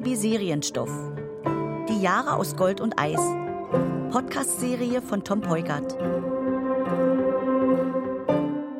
RBB Serienstoff. Die Jahre aus Gold und Eis. Podcast-Serie von Tom Peugert.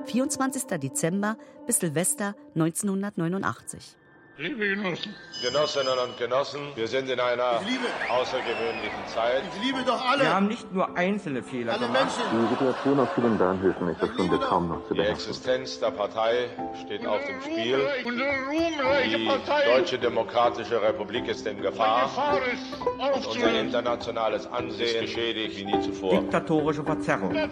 24. Dezember bis Silvester 1989. Liebe Genossen, Genossinnen und Genossen, wir sind in einer außergewöhnlichen Zeit. ich liebe doch alle, Wir haben nicht nur einzelne Fehler alle gemacht. Menschen. Die Situation auf vielen Bahnhöfen ist der Stunde kaum noch zu Die. Existenz der Partei steht auf dem Spiel. Unsere ruhmreiche Die. Deutsche Demokratische Republik ist in Gefahr. Gefahr ist Unser internationales Ansehen ist geschädigt wie nie zuvor. Diktatorische Verzerrung. Das.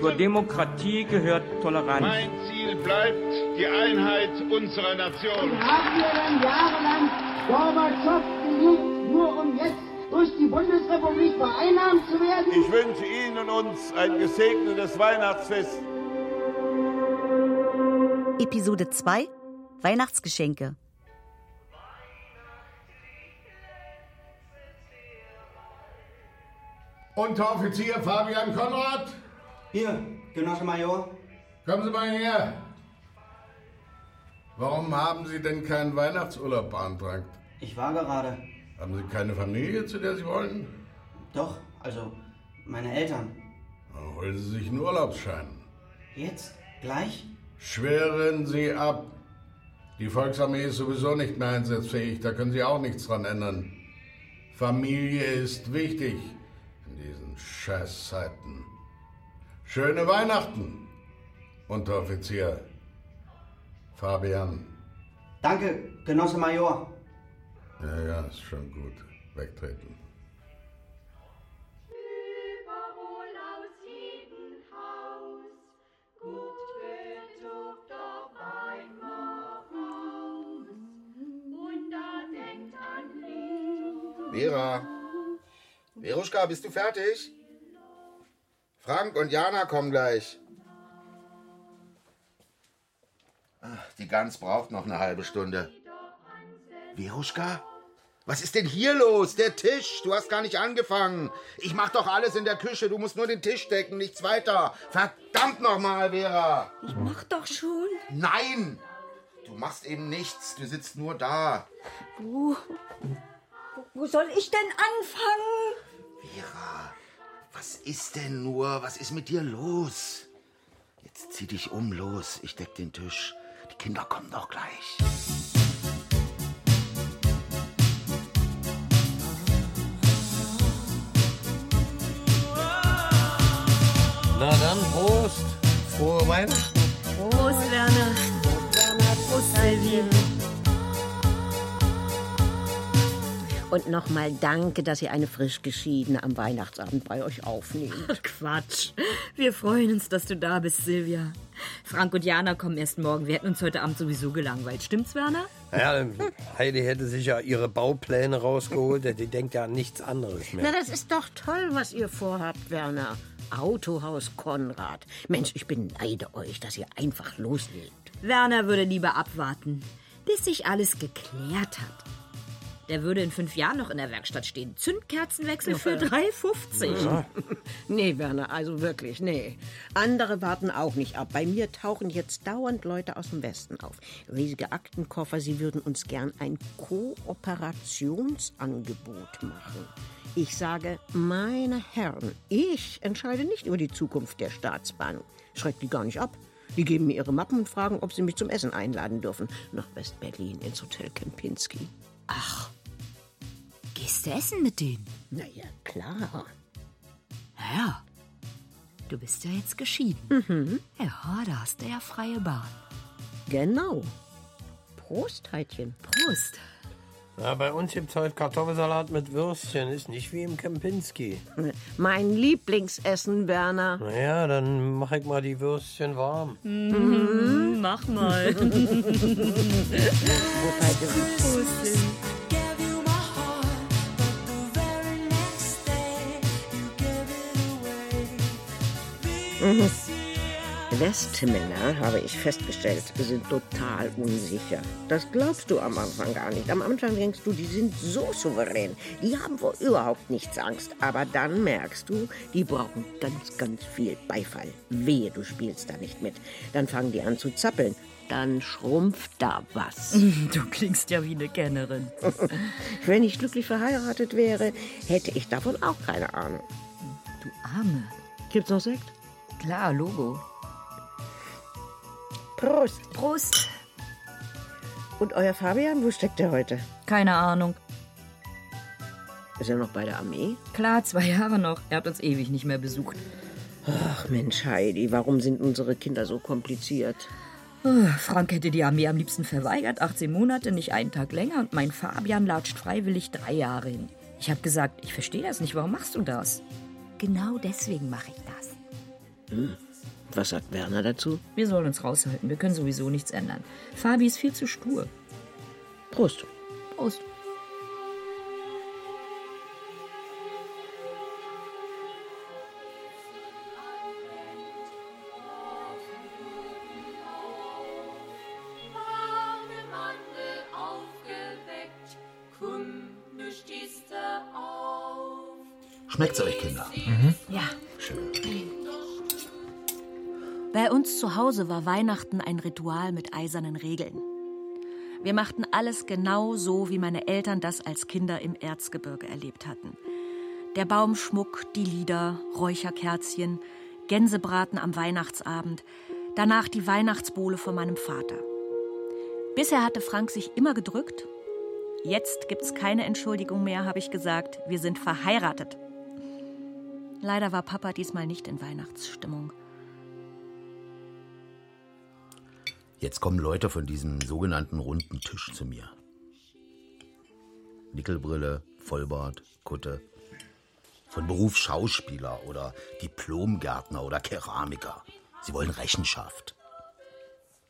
Zur Demokratie gehört Toleranz. Mein Ziel bleibt die Einheit unserer Nation. haben wir dann jahrelang Gorbatschow geliebt, nur um jetzt durch die Bundesrepublik vereinnahmt zu werden? Ich wünsche Ihnen und uns ein gesegnetes Weihnachtsfest. Episode 2 Weihnachtsgeschenke. Unteroffizier Fabian Konrad, Hier, Genosse Major. kommen Sie mal her. Warum haben Sie denn keinen Weihnachtsurlaub beantragt? Ich war gerade. Haben Sie keine Familie, zu der Sie wollen? Doch, also meine Eltern. Dann holen Sie sich einen Urlaubsschein. Jetzt? Gleich? Schweren Sie ab. Die Volksarmee ist sowieso nicht mehr einsatzfähig, da können Sie auch nichts dran ändern. Familie ist wichtig in diesen Scheißzeiten. Schöne Weihnachten, Unteroffizier Fabian. Danke, Genosse Major. Ja, ja, ist schon gut. Wegtreten. Vera. Veruschka, bist du fertig? Frank und Jana kommen gleich. Die Gans braucht noch eine halbe Stunde. Veruschka? Was ist denn hier los? Der Tisch. Du hast gar nicht angefangen. Ich mach doch alles in der Küche. Du musst nur den Tisch decken, nichts weiter. Verdammt nochmal, Vera. Ich mach doch schon. Nein! Du machst eben nichts. Du sitzt nur da. Wo, wo soll ich denn anfangen? Vera, was ist denn nur? Was ist mit dir los? Jetzt zieh dich um, los. Ich deck den Tisch. Die Kinder kommen doch gleich. Na dann, Prost. Frohe Weihnachten. Prost, Werner. Prost, Silvi. Und nochmal danke, dass ihr eine frisch geschiedene am Weihnachtsabend bei euch aufnehmt. Quatsch. Wir freuen uns, dass du da bist, Silvia. Frank und Jana kommen erst morgen. Wir hätten uns heute Abend sowieso gelangweilt. Stimmt's, Werner? Ja, Heidi hätte sich ja ihre Baupläne rausgeholt. Die denkt ja an nichts anderes Na, mehr. das ist doch toll, was ihr vorhabt, Werner. Autohaus Konrad. Mensch, ich beneide euch, dass ihr einfach loslegt. Werner würde lieber abwarten, bis sich alles geklärt hat. Der würde in fünf Jahren noch in der Werkstatt stehen. Zündkerzenwechsel für 3,50. Nee, Werner, also wirklich, nee. Andere warten auch nicht ab. Bei mir tauchen jetzt dauernd Leute aus dem Westen auf. Riesige Aktenkoffer, sie würden uns gern ein Kooperationsangebot machen. Ich sage, meine Herren, ich entscheide nicht über die Zukunft der Staatsbahn. Schreckt die gar nicht ab. Die geben mir ihre Mappen und fragen, ob sie mich zum Essen einladen dürfen. Nach West-Berlin ins Hotel Kempinski. Gehst du essen mit denen? Na ja, klar. Ja. Du bist ja jetzt geschieden. Mhm. Ja, da hast du ja freie Bahn. Genau. Prost, Heidchen. Prost. Ja, bei uns gibt's heute Kartoffelsalat mit Würstchen. Ist nicht wie im Kempinski. Mein Lieblingsessen, Werner. Naja, dann mach ich mal die Würstchen warm. Mhm, mach mal. Mhm. Westmänner, habe ich festgestellt, sind total unsicher. Das glaubst du am Anfang gar nicht. Am Anfang denkst du, die sind so souverän. Die haben vor überhaupt nichts Angst. Aber dann merkst du, die brauchen ganz, ganz viel Beifall. Wehe, du spielst da nicht mit. Dann fangen die an zu zappeln. dann schrumpft da was. Du klingst ja wie eine Kennerin. Wenn ich glücklich verheiratet wäre, hätte ich davon auch keine Ahnung. Du Arme. Gibt's noch Sekt? Klar, Logo. Prost. Prost. Und euer Fabian, wo steckt er heute? Keine Ahnung. Ist er noch bei der Armee? Klar, zwei Jahre noch. Er hat uns ewig nicht mehr besucht. Ach Mensch, Heidi, warum sind unsere Kinder so kompliziert? Oh, Frank hätte die Armee am liebsten verweigert. 18 Monate, nicht einen Tag länger. Und mein Fabian latscht freiwillig drei Jahre hin. Ich habe gesagt, ich verstehe das nicht. Warum machst du das? Genau deswegen mache ich das. Hm. Was sagt Werner dazu? Wir sollen uns raushalten. Wir können sowieso nichts ändern. Fabi ist viel zu stur. Prost. Prost. Schmeckt's euch, zu Hause war Weihnachten ein Ritual mit eisernen Regeln. Wir machten alles genau so, wie meine Eltern das als Kinder im Erzgebirge erlebt hatten. Der Baumschmuck, die Lieder, Räucherkerzchen, Gänsebraten am Weihnachtsabend, danach die Weihnachtsbowle von meinem Vater. Bisher hatte Frank sich immer gedrückt. Jetzt gibt's keine Entschuldigung mehr, habe ich gesagt. Wir sind verheiratet. Leider war Papa diesmal nicht in Weihnachtsstimmung. Jetzt kommen Leute von diesem sogenannten runden Tisch zu mir. Nickelbrille, Vollbart, Kutte. Von Beruf Schauspieler oder Diplomgärtner oder Keramiker. Sie wollen Rechenschaft.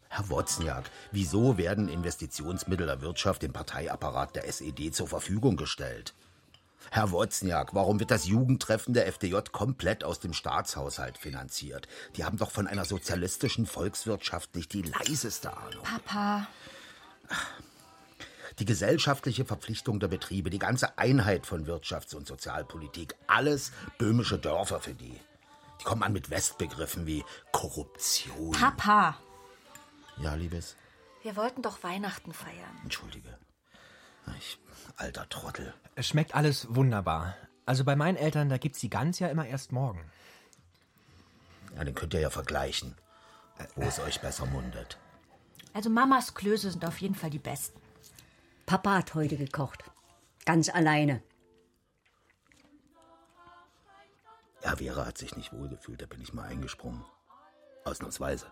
Herr Wozniak, wieso werden Investitionsmittel der Wirtschaft im Parteiapparat der SED zur Verfügung gestellt? Herr Wozniak, warum wird das Jugendtreffen der FDJ komplett aus dem Staatshaushalt finanziert? Die haben doch von einer sozialistischen Volkswirtschaft nicht die leiseste Ahnung. Papa. Die gesellschaftliche Verpflichtung der Betriebe, die ganze Einheit von Wirtschafts- und Sozialpolitik, alles böhmische Dörfer für die. Die kommen an mit Westbegriffen wie Korruption. Papa. Ja, Liebes, Wir wollten doch Weihnachten feiern. entschuldige. Ich, alter Trottel. Es schmeckt alles wunderbar. Also bei meinen Eltern, da gibt's die Gans ja immer erst morgen. Ja, den könnt ihr ja vergleichen, wo es euch besser mundet. Also Mamas Klöße sind auf jeden Fall die besten. Papa hat heute gekocht. Ganz alleine. Ja, Vera hat sich nicht wohlgefühlt, da bin ich mal eingesprungen. Ausnahmsweise.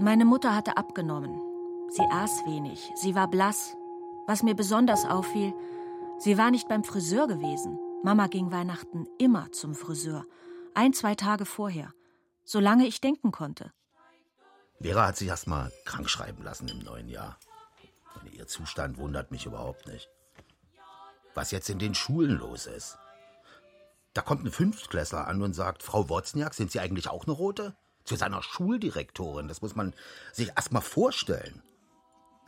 Meine Mutter hatte abgenommen. Sie aß wenig, sie war blass. Was mir besonders auffiel, sie war nicht beim Friseur gewesen. Mama ging Weihnachten immer zum Friseur. Ein, zwei Tage vorher. Solange ich denken konnte. Vera hat sich erst mal krank schreiben lassen im neuen Jahr. Und ihr Zustand wundert mich überhaupt nicht. Was jetzt in den Schulen los ist. Da kommt ein Fünftklässler an und sagt, Frau Wozniak, sind Sie eigentlich auch eine Rote? Zu seiner Schuldirektorin, das muss man sich erst mal vorstellen.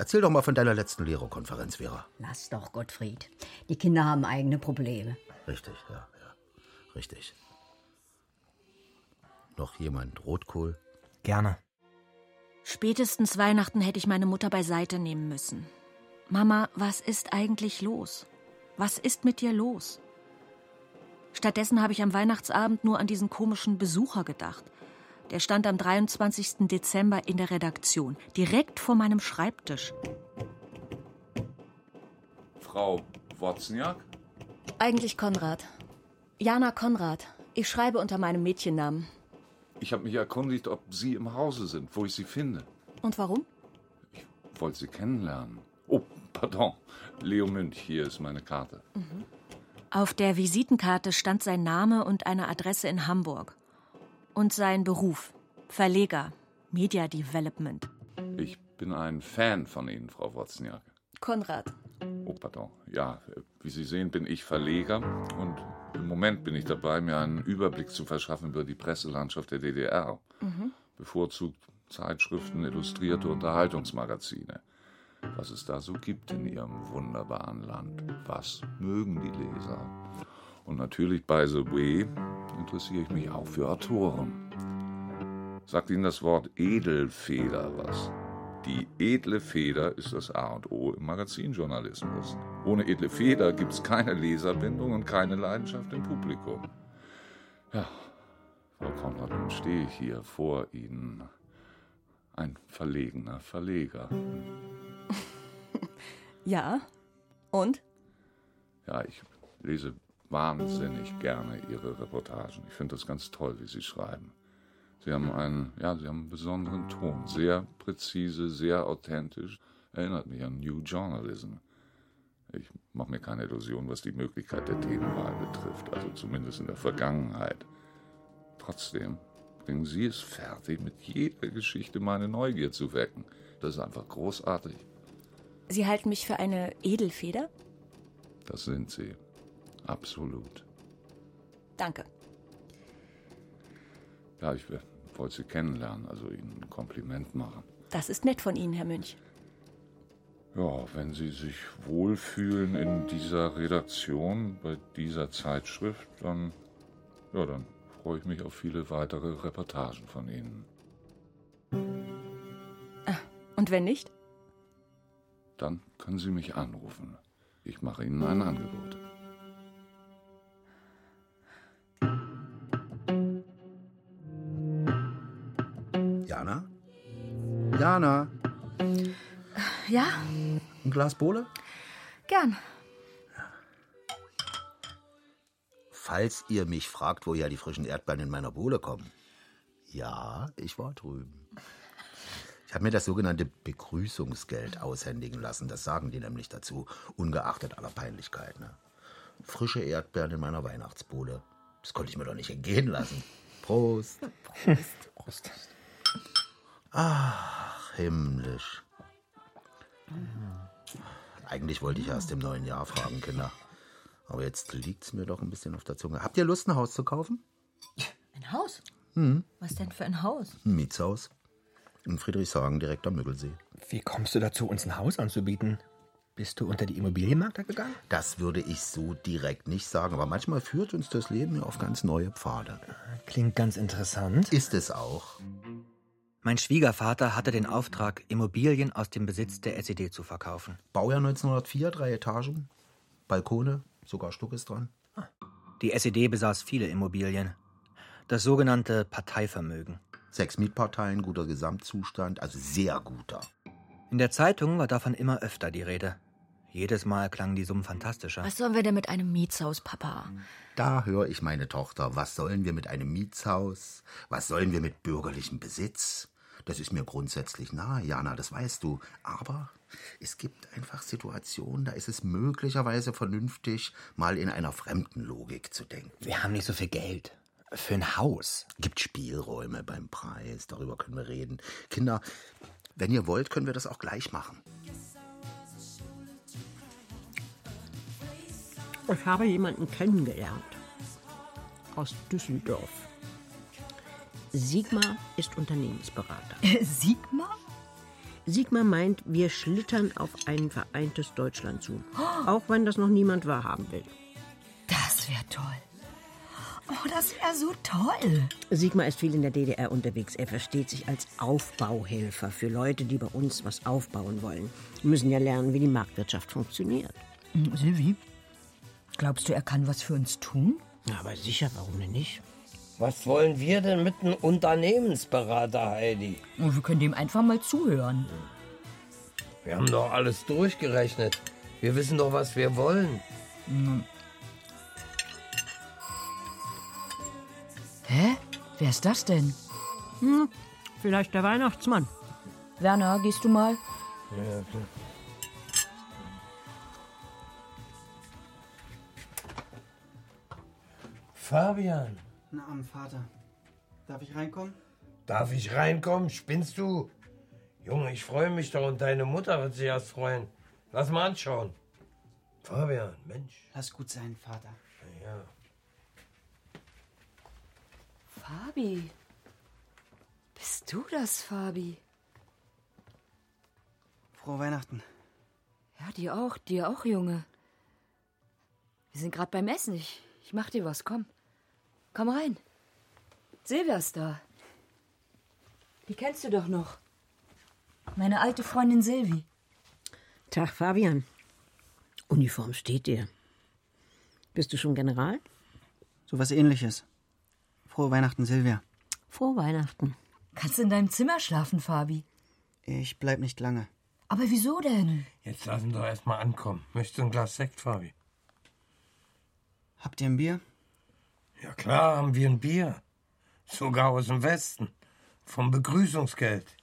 Erzähl doch mal von deiner letzten Lehrerkonferenz, Vera. Lass doch, Gottfried. Die Kinder haben eigene Probleme. Richtig, ja, ja. Richtig. Noch jemand Rotkohl? Gerne. Spätestens Weihnachten hätte ich meine Mutter beiseite nehmen müssen. Mama, was ist eigentlich los? Was ist mit dir los? Stattdessen habe ich am Weihnachtsabend nur an diesen komischen Besucher gedacht. Der stand am 23. Dezember in der Redaktion, direkt vor meinem Schreibtisch. Frau Wozniak? Eigentlich Konrad. Jana Konrad. Ich schreibe unter meinem Mädchennamen. Ich habe mich erkundigt, ob Sie im Hause sind, wo ich Sie finde. Und warum? Wollte Sie kennenlernen. Oh, pardon. Leo Münch, hier ist meine Karte. Auf der Visitenkarte stand sein Name und eine Adresse in Hamburg. Und sein Beruf. Verleger. Media Development. Ich bin ein Fan von Ihnen, Frau Wozniak. Konrad. Oh, pardon. Ja, wie Sie sehen, bin ich Verleger und im Moment bin ich dabei, mir einen Überblick zu verschaffen über die Presselandschaft der DDR. Mhm. Bevorzugt Zeitschriften, illustrierte Unterhaltungsmagazine. Was es da so gibt in Ihrem wunderbaren Land. Was mögen die Leser? Und natürlich, by the way, interessiere ich mich auch für Autoren. Sagt Ihnen das Wort Edelfeder was? Die edle Feder ist das A und O im Magazinjournalismus. Ohne edle Feder gibt es keine Leserbindung und keine Leidenschaft im Publikum. Ja, Frau Konrad, nun stehe ich hier vor Ihnen. Ein verlegener Verleger. Ja. Und? Ja, ich lese wahnsinnig gerne Ihre Reportagen. Ich finde das ganz toll, wie Sie schreiben. Sie haben einen, ja, Sie haben einen besonderen Ton. Sehr präzise, sehr authentisch. Erinnert mich an New Journalism. Ich mache mir keine Illusion, was die Möglichkeit der Themenwahl betrifft, also zumindest in der Vergangenheit. Trotzdem bringen Sie es fertig, mit jeder Geschichte meine Neugier zu wecken. Das ist einfach großartig. Sie halten mich für eine Edelfeder? Das sind Sie. Absolut. Danke. Ja, ich wollte Sie kennenlernen, also Ihnen ein Kompliment machen. Das ist nett von Ihnen, Herr Münch. Ja, wenn Sie sich wohlfühlen in dieser Redaktion, bei dieser Zeitschrift, dann, ja, dann freue ich mich auf viele weitere Reportagen von Ihnen. Ah, und wenn nicht? Dann können Sie mich anrufen. Ich mache Ihnen ein Angebot. Jana, Ja, ein Glas Bohle? gern. Falls ihr mich fragt, woher die frischen Erdbeeren in meiner Bohle kommen. Ja, ich war drüben. Ich habe mir das sogenannte Begrüßungsgeld aushändigen lassen. Das sagen die nämlich dazu, ungeachtet aller Peinlichkeit. Ne? Frische Erdbeeren in meiner Weihnachtsbohle. Das konnte ich mir doch nicht entgehen lassen. Prost. Prost. Prost. Ach, himmlisch. Eigentlich wollte ich erst im neuen Jahr fragen, Kinder. Aber jetzt liegt's mir doch ein bisschen auf der Zunge. Habt ihr Lust, ein Haus zu kaufen? Ein Haus? Hm. Was denn für ein Haus? Ein Mietshaus. In Friedrichshagen, direkt am Müggelsee. Wie kommst du dazu, uns ein Haus anzubieten? Bist du unter die Immobilienmakler gegangen? Das würde ich so direkt nicht sagen, aber manchmal führt uns das Leben ja auf ganz neue Pfade. Klingt ganz interessant. Ist es auch. Mein Schwiegervater hatte den Auftrag, Immobilien aus dem Besitz der SED zu verkaufen. Baujahr 1904, drei Etagen, Balkone, sogar Stuck ist dran. Die SED besaß viele Immobilien. Das sogenannte Parteivermögen. Sechs Mietparteien, guter Gesamtzustand, also sehr guter. In der Zeitung war davon immer öfter die Rede. Jedes Mal klangen die Summen fantastischer. Was sollen wir denn mit einem Mietshaus, Papa? Da höre ich meine Tochter. Was sollen wir mit einem Mietshaus? Was sollen wir mit bürgerlichem Besitz? Das ist mir grundsätzlich nahe, Jana, das weißt du. Aber es gibt einfach Situationen, da ist es möglicherweise vernünftig, mal in einer fremden Logik zu denken. Wir haben nicht so viel Geld. Für ein Haus. Gibt Spielräume beim Preis, darüber können wir reden. Kinder, wenn ihr wollt, können wir das auch gleich machen. Ich habe jemanden kennengelernt. Aus Düsseldorf. Sigmar ist Unternehmensberater. Sigmar? Sigmar meint, wir schlittern auf ein vereintes Deutschland zu. Auch wenn das noch niemand wahrhaben will. Das wäre toll. Oh, das wäre so toll. Sigmar ist viel in der DDR unterwegs. Er versteht sich als Aufbauhelfer für Leute, die bei uns was aufbauen wollen. Wir müssen ja lernen, wie die Marktwirtschaft funktioniert. Hm, Silvi, glaubst du, er kann was für uns tun? Ja, aber sicher, warum denn nicht? Was wollen wir denn mit einem Unternehmensberater, Heidi? Oh, wir können dem einfach mal zuhören. Wir haben doch alles durchgerechnet. Wir wissen doch, was wir wollen. Hm. Hä? Wer ist das denn? Hm, vielleicht der Weihnachtsmann. Werner, gehst du mal? Ja, klar. Fabian, Na, am Vater. Darf ich reinkommen? darf ich reinkommen? Spinnst du? Junge, ich freue mich doch und deine Mutter wird sich erst freuen. Lass mal anschauen. Fabian, Mensch. Lass gut sein, Vater. Ja. Fabi. Bist du das, Fabi? Frohe Weihnachten. Ja, dir auch, dir auch, Junge. Wir sind gerade beim Essen. Ich, ich mach dir was, komm. Komm rein. Silvia ist da. Die kennst du doch noch. Meine alte Freundin Silvi. Tag, Fabian. Uniform steht dir. Bist du schon General? So was ähnliches. Frohe Weihnachten, Silvia. Frohe Weihnachten. Kannst du in deinem Zimmer schlafen, Fabi? Ich bleib nicht lange. Aber wieso denn? Jetzt lassen doch erst mal ankommen. Möchtest du ein Glas Sekt, Fabi? Habt ihr ein Bier? Ja klar haben wir ein Bier. Sogar aus dem Westen. Vom Begrüßungsgeld.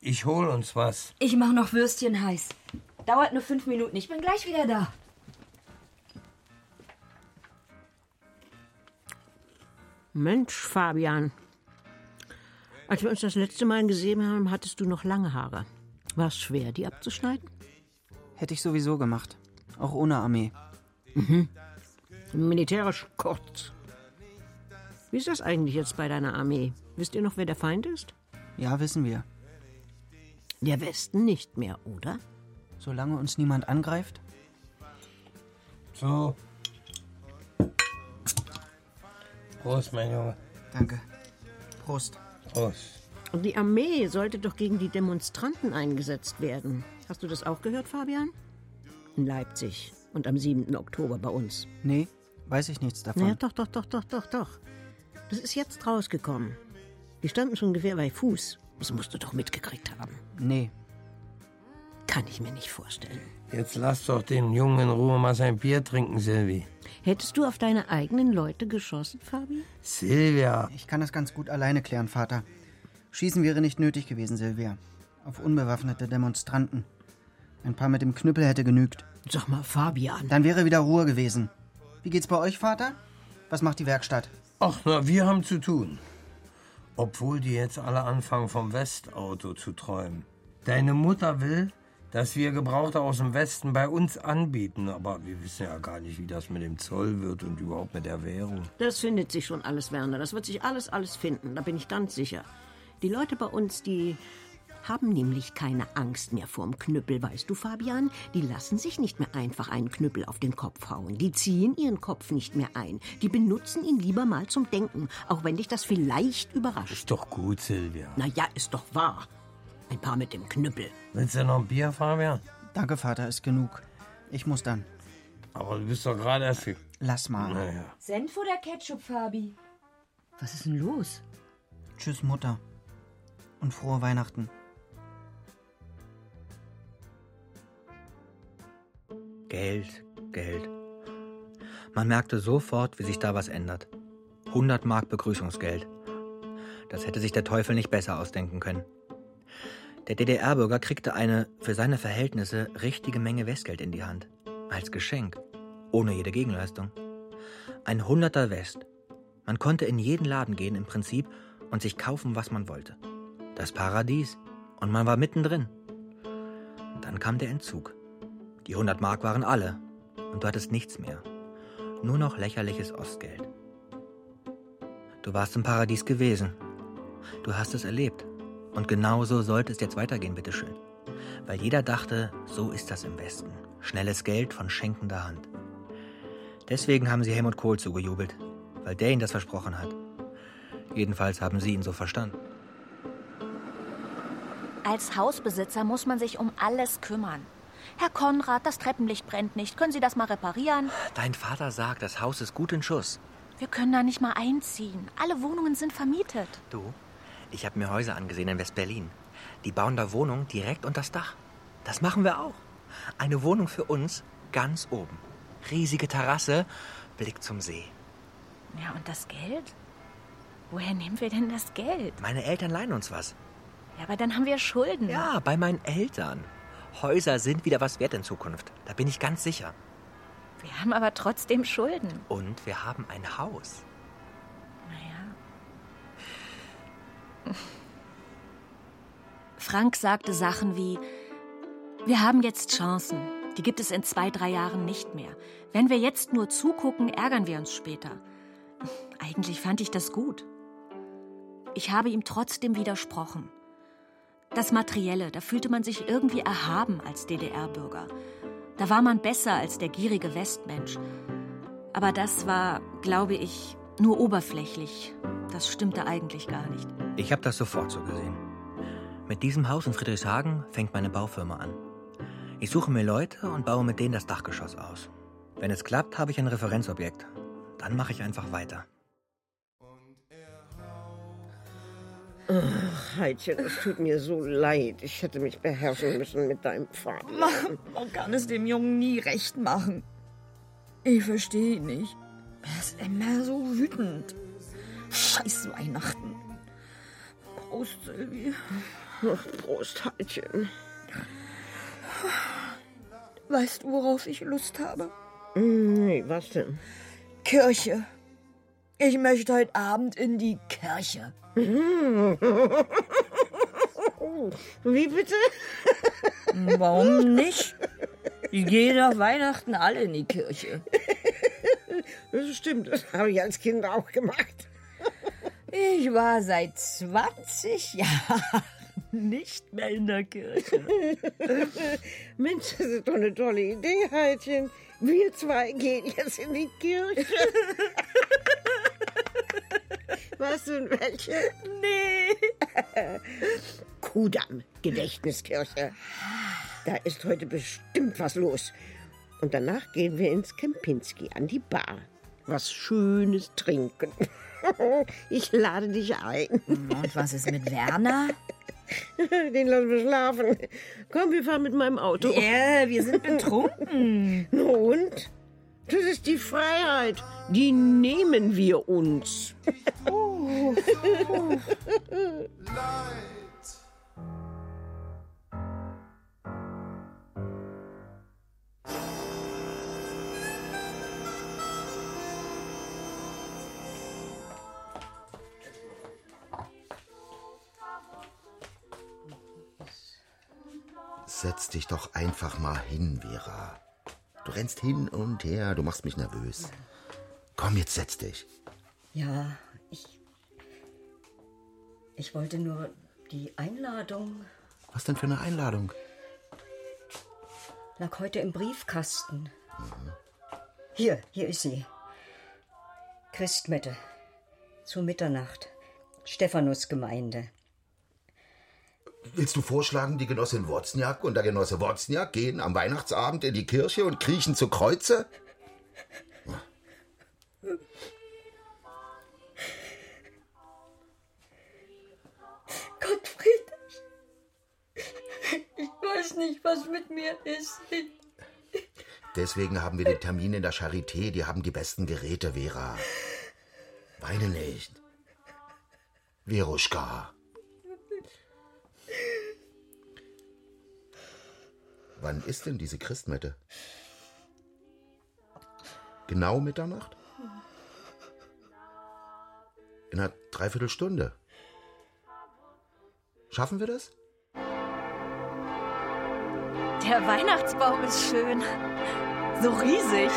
Ich hol uns was. Ich mach noch Würstchen heiß. Dauert nur fünf Minuten. Ich bin gleich wieder da. Mensch, Fabian. Als wir uns das letzte Mal gesehen haben, hattest du noch lange Haare. War es schwer, die abzuschneiden? Hätte ich sowieso gemacht. Auch ohne Armee. Mhm. Militärisch kurz. Wie ist das eigentlich jetzt bei deiner Armee? Wisst ihr noch, wer der Feind ist? Ja, wissen wir. Der Westen nicht mehr, oder? Solange uns niemand angreift? So. Prost, mein Junge. Danke. Prost. Prost. Und die Armee sollte doch gegen die Demonstranten eingesetzt werden. Hast du das auch gehört, Fabian? In Leipzig und am 7. Oktober bei uns. Nee, weiß ich nichts davon. Ja, doch, doch, doch, doch, doch, doch. Das ist jetzt rausgekommen. Die standen schon ungefähr bei Fuß. Das musst du doch mitgekriegt haben. Nee. Kann ich mir nicht vorstellen. Jetzt lass doch den Jungen in Ruhe mal sein Bier trinken, Silvi. Hättest du auf deine eigenen Leute geschossen, Fabi? Silvia. Ich kann das ganz gut alleine klären, Vater. Schießen wäre nicht nötig gewesen, Silvia. Auf unbewaffnete Demonstranten. Ein paar mit dem Knüppel hätte genügt. Sag mal, Fabian. Dann wäre wieder Ruhe gewesen. Wie geht's bei euch, Vater? Was macht die Werkstatt? Ach, na, wir haben zu tun. Obwohl die jetzt alle anfangen, vom Westauto zu träumen. Deine Mutter will, dass wir Gebrauchte aus dem Westen bei uns anbieten. Aber wir wissen ja gar nicht, wie das mit dem Zoll wird und überhaupt mit der Währung. Das findet sich schon alles, Werner. Das wird sich alles, alles finden. Da bin ich ganz sicher. Die Leute bei uns, die haben nämlich keine Angst mehr vorm Knüppel, weißt du, Fabian? Die lassen sich nicht mehr einfach einen Knüppel auf den Kopf hauen. Die ziehen ihren Kopf nicht mehr ein. Die benutzen ihn lieber mal zum Denken, auch wenn dich das vielleicht überrascht. Ist doch gut, Silvia. Na ja, ist doch wahr. Ein paar mit dem Knüppel. Willst du noch ein Bier, Fabian? Danke, Vater, ist genug. Ich muss dann. Aber du bist doch gerade erst... ge- Lass mal. Naja. Senf oder Ketchup, Fabi? Was ist denn los? Tschüss, Mutter. Und frohe Weihnachten. Geld, Geld. Man merkte sofort, wie sich da was ändert. 100 Mark Begrüßungsgeld. Das hätte sich der Teufel nicht besser ausdenken können. Der DDR-Bürger kriegte eine für seine Verhältnisse richtige Menge Westgeld in die Hand. Als Geschenk. Ohne jede Gegenleistung. Ein Hunderter West. Man konnte in jeden Laden gehen im Prinzip und sich kaufen, was man wollte. Das Paradies. Und man war mittendrin. Dann kam der Entzug. Die 100 Mark waren alle. Und du hattest nichts mehr. Nur noch lächerliches Ostgeld. Du warst im Paradies gewesen. Du hast es erlebt. Und genau so sollte es jetzt weitergehen, bitteschön. Weil jeder dachte, so ist das im Westen. Schnelles Geld von schenkender Hand. Deswegen haben sie Helmut Kohl zugejubelt. Weil der ihnen das versprochen hat. Jedenfalls haben sie ihn so verstanden. Als Hausbesitzer muss man sich um alles kümmern. Herr Konrad, das Treppenlicht brennt nicht. Können Sie das mal reparieren? Dein Vater sagt, das Haus ist gut in Schuss. Wir können da nicht mal einziehen. Alle Wohnungen sind vermietet. Du, ich habe mir Häuser angesehen in West-Berlin. Die bauen da Wohnungen direkt unter das Dach. Das machen wir auch. Eine Wohnung für uns ganz oben. Riesige Terrasse, Blick zum See. Ja, und das Geld? Woher nehmen wir denn das Geld? Meine Eltern leihen uns was. Ja, aber dann haben wir Schulden. Ja, bei meinen Eltern. Häuser sind wieder was wert in Zukunft. Da bin ich ganz sicher. Wir haben aber trotzdem Schulden. Und wir haben ein Haus. Naja. Frank sagte Sachen wie, wir haben jetzt Chancen. Die gibt es in zwei, drei Jahren nicht mehr. Wenn wir jetzt nur zugucken, ärgern wir uns später. Eigentlich fand ich das gut. Ich habe ihm trotzdem widersprochen. Das Materielle, da fühlte man sich irgendwie erhaben als DDR-Bürger. Da war man besser als der gierige Westmensch. Aber das war, glaube ich, nur oberflächlich. Das stimmte eigentlich gar nicht. Ich habe das sofort so gesehen. Mit diesem Haus in Friedrichshagen fängt meine Baufirma an. Ich suche mir Leute und baue mit denen das Dachgeschoss aus. Wenn es klappt, habe ich ein Referenzobjekt. Dann mache ich einfach weiter. Ach, Heidchen, es tut mir so leid. Ich hätte mich beherrschen müssen mit deinem Vater. Man, man kann es dem Jungen nie recht machen. Ich verstehe ihn nicht. Er ist immer so wütend. Scheiß Weihnachten. Prost, Sylvie. Ach, Prost, Heidchen. Weißt du, worauf ich Lust habe? Nee, was denn? Kirche. Ich möchte heute Abend in die Kirche. Wie bitte? Warum nicht? Ich gehe nach Weihnachten alle in die Kirche. Das stimmt, das habe ich als Kind auch gemacht. Ich war seit 20 Jahren nicht mehr in der Kirche. Mensch, das ist doch eine tolle Idee, Heidchen. Wir zwei gehen jetzt in die Kirche. Du in welche? Nee. Kudamm, Gedächtniskirche. Da ist heute bestimmt was los. Und danach gehen wir ins Kempinski an die Bar. Was Schönes trinken. Ich lade dich ein. Und was ist mit Werner? Den lassen wir schlafen. Komm, wir fahren mit meinem Auto. Ja, wir sind betrunken. Und? Das ist die Freiheit. Die nehmen wir uns. Oh. Setz dich doch einfach mal hin, Vera. Du rennst hin und her, du machst mich nervös. Komm, jetzt setz dich. Ja, ich. Wollte nur die Einladung Was denn für eine Einladung? lag heute im Briefkasten. Hier, hier ist sie. Christmette. Zu Mitternacht. Stephanusgemeinde. Willst du vorschlagen, die Genossin Wozniak und der Genosse Wozniak gehen am Weihnachtsabend in die Kirche und kriechen zu Kreuze? Nicht, was mit mir ist. Deswegen haben wir den Termin in der Charité. Die haben die besten Geräte, Vera. Weine nicht. Veruschka. Wann ist denn diese Christmette? Genau Mitternacht? In einer Dreiviertelstunde. Schaffen wir das? Der Weihnachtsbaum ist schön. So riesig.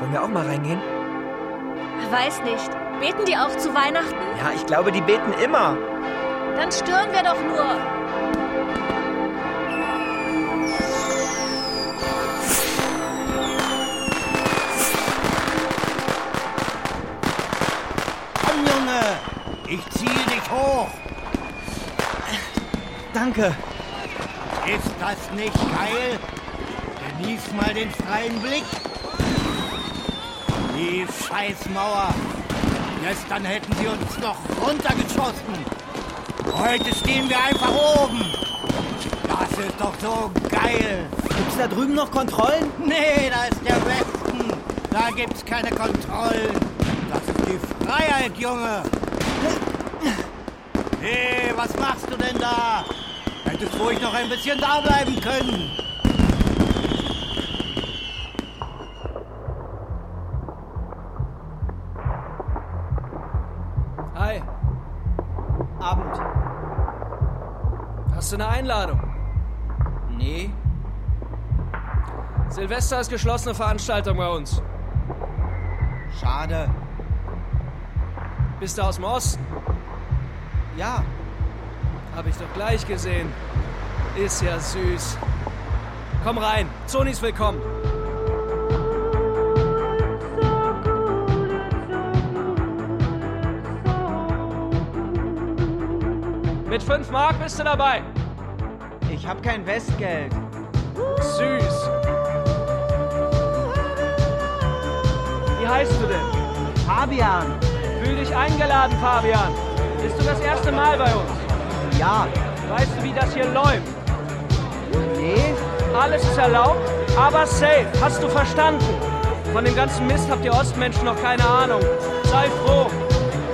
Wollen wir auch mal reingehen? Weiß nicht. Beten die auch zu Weihnachten? Ja, ich glaube, die beten immer. Dann stören wir doch nur. Komm, Junge! Ich ziehe dich hoch! Danke. Ist das nicht geil? Genieß mal den freien Blick. Die Scheißmauer. Gestern hätten sie uns noch runtergeschossen. Heute stehen wir einfach oben. Das ist doch so geil. Gibt's da drüben noch Kontrollen? Nee, da ist der Westen. Da gibt's keine Kontrollen. Das ist die Freiheit, Junge. Hey, was machst du denn da? Hättest ruhig noch ein bisschen da bleiben können. Hi. Abend. Hast du eine Einladung? Nee. Silvester ist geschlossene Veranstaltung bei uns. Schade. Bist du aus dem Osten? Ja. Hab ich doch gleich gesehen. Ist ja süß. Komm rein. Zoni ist willkommen. Mit 5 Mark bist du dabei. Ich hab kein Westgeld. Süß. Wie heißt du denn? Fabian. Fühl dich eingeladen, Fabian. Bist du das erste Mal bei uns? Ja. Weißt du, wie das hier läuft? Nee. Alles ist erlaubt, aber safe. Hast du verstanden? Von dem ganzen Mist habt ihr Ostmenschen noch keine Ahnung. Sei froh.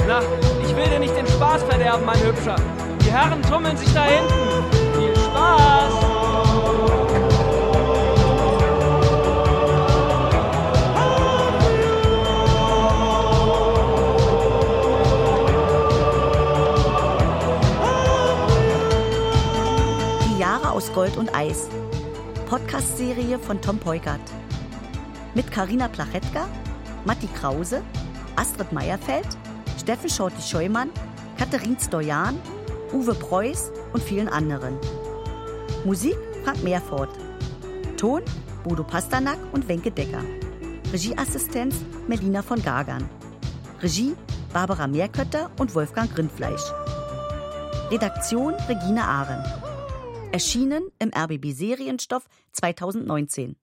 Na, ich will dir nicht den Spaß verderben, mein Hübscher. Die Herren tummeln sich da hinten. Eis. Podcast-Serie von Tom Peukert. Mit Karina Plachetka, Matti Krause, Astrid Meierfeld, Steffen Schorti-Scheumann, Katharin Stojan, Uwe Preuß und vielen anderen. Musik Frank Meerfort. Ton Bodo Pasternak und Wenke Decker. Regieassistenz Melina von Gagern. Regie Barbara Meerkötter und Wolfgang Grindfleisch. Redaktion Regine Ahren. Erschienen im RBB Serienstoff 2019.